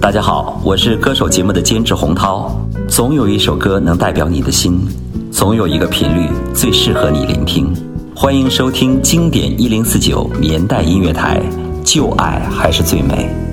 大家好我是歌手节目的监制洪涛。总有一首歌能代表你的心总有一个频率最适合你聆听。欢迎收听经典一零四九年代音乐台旧爱还是最美。